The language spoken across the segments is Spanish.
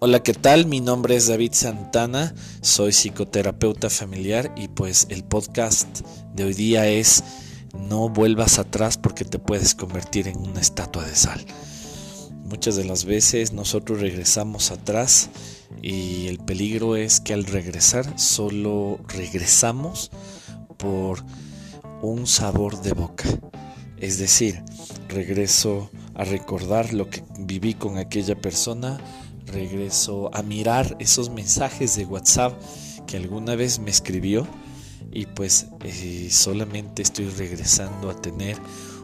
Hola, ¿qué tal? Mi nombre es David Santana, soy psicoterapeuta familiar y pues el podcast de hoy día es No vuelvas atrás porque te puedes convertir en una estatua de sal. Muchas de las veces nosotros regresamos atrás y el peligro es que al regresar solo regresamos por un sabor de boca. Es decir, regreso a recordar lo que viví con aquella persona, regreso a mirar esos mensajes de WhatsApp que alguna vez me escribió y pues eh, solamente estoy regresando a tener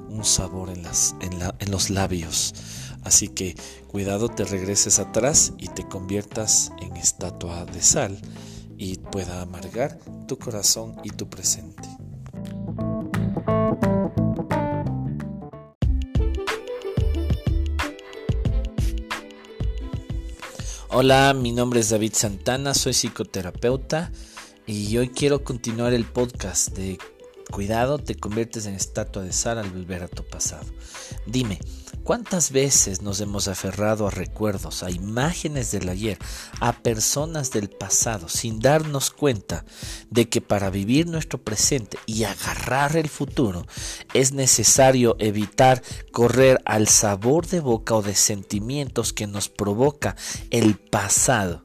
un sabor en, las, en, en los labios. Así que cuidado te regreses atrás y te conviertas en estatua de sal y pueda amargar tu corazón y tu presente. Hola, mi nombre es David Santana, soy psicoterapeuta y hoy quiero continuar el podcast de Cuidado, te conviertes en estatua de sal al volver a tu pasado. Dime, ¿cuántas veces nos hemos aferrado a recuerdos, a imágenes del ayer, a personas del pasado, sin darnos cuenta de que para vivir nuestro presente y agarrar el futuro es necesario evitar correr al sabor de boca o de sentimientos que nos provoca el pasado?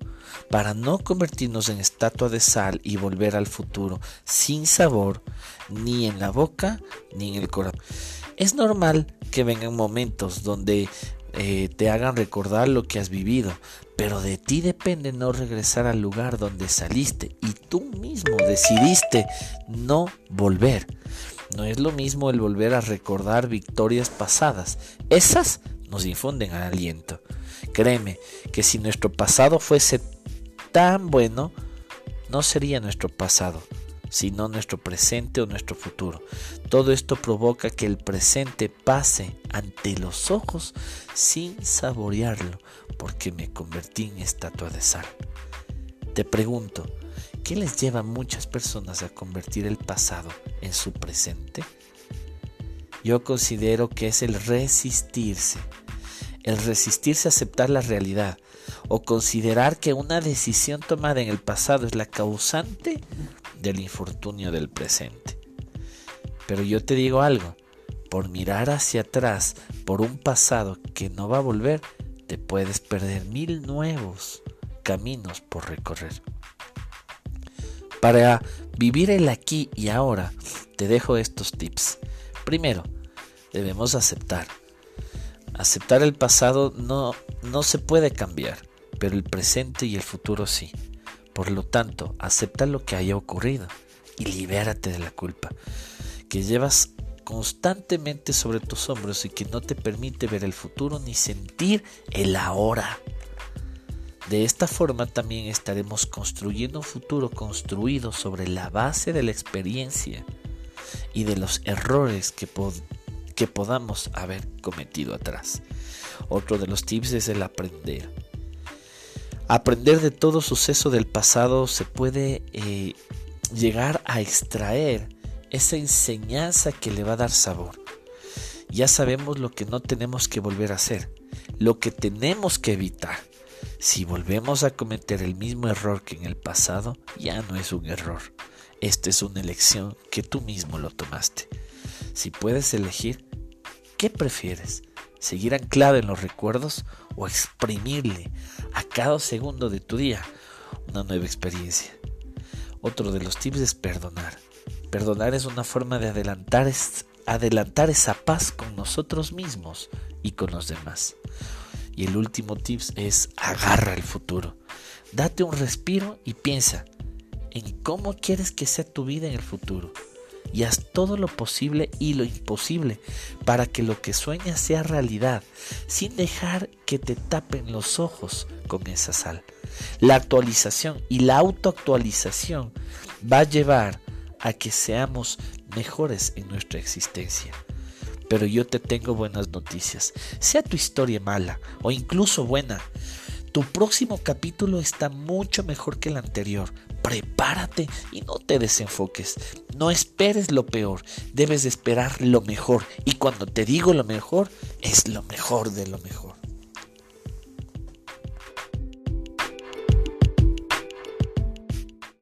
para no convertirnos en estatua de sal y volver al futuro sin sabor, ni en la boca ni en el corazón. Es normal que vengan momentos donde eh, te hagan recordar lo que has vivido, pero de ti depende no regresar al lugar donde saliste y tú mismo decidiste no volver. No es lo mismo el volver a recordar victorias pasadas. Esas nos infunden aliento. Créeme que si nuestro pasado fuese tan bueno, no sería nuestro pasado, sino nuestro presente o nuestro futuro. Todo esto provoca que el presente pase ante los ojos sin saborearlo, porque me convertí en estatua de sal. Te pregunto, ¿qué les lleva a muchas personas a convertir el pasado en su presente? Yo considero que es el resistirse, el resistirse a aceptar la realidad, o considerar que una decisión tomada en el pasado es la causante del infortunio del presente. Pero yo te digo algo, por mirar hacia atrás, por un pasado que no va a volver, te puedes perder mil nuevos caminos por recorrer. Para vivir el aquí y ahora, te dejo estos tips. Primero, debemos aceptar. Aceptar el pasado no, no se puede cambiar pero el presente y el futuro sí. Por lo tanto, acepta lo que haya ocurrido y libérate de la culpa que llevas constantemente sobre tus hombros y que no te permite ver el futuro ni sentir el ahora. De esta forma también estaremos construyendo un futuro construido sobre la base de la experiencia y de los errores que, que podamos haber cometido atrás. Otro de los tips es el aprender. Aprender de todo suceso del pasado se puede eh, llegar a extraer esa enseñanza que le va a dar sabor. Ya sabemos lo que no tenemos que volver a hacer, lo que tenemos que evitar. Si volvemos a cometer el mismo error que en el pasado, ya no es un error. Esta es una elección que tú mismo lo tomaste. Si puedes elegir, ¿qué prefieres? ¿Seguir anclado en los recuerdos o exprimirle a cada segundo de tu día una nueva experiencia. Otro de los tips es perdonar. Perdonar es una forma de adelantar, adelantar esa paz con nosotros mismos y con los demás. Y el último tip es agarra el futuro. Date un respiro y piensa en cómo quieres que sea tu vida en el futuro y haz todo lo posible y lo imposible para que lo que sueñas sea realidad, sin dejar que te tapen los ojos con esa sal. La actualización y la autoactualización va a llevar a que seamos mejores en nuestra existencia. Pero yo te tengo buenas noticias. Sea tu historia mala o incluso buena, tu próximo capítulo está mucho mejor que el anterior. Prepárate y no te desenfoques. No esperes lo peor, debes esperar lo mejor. Y cuando te digo lo mejor, es lo mejor de lo mejor.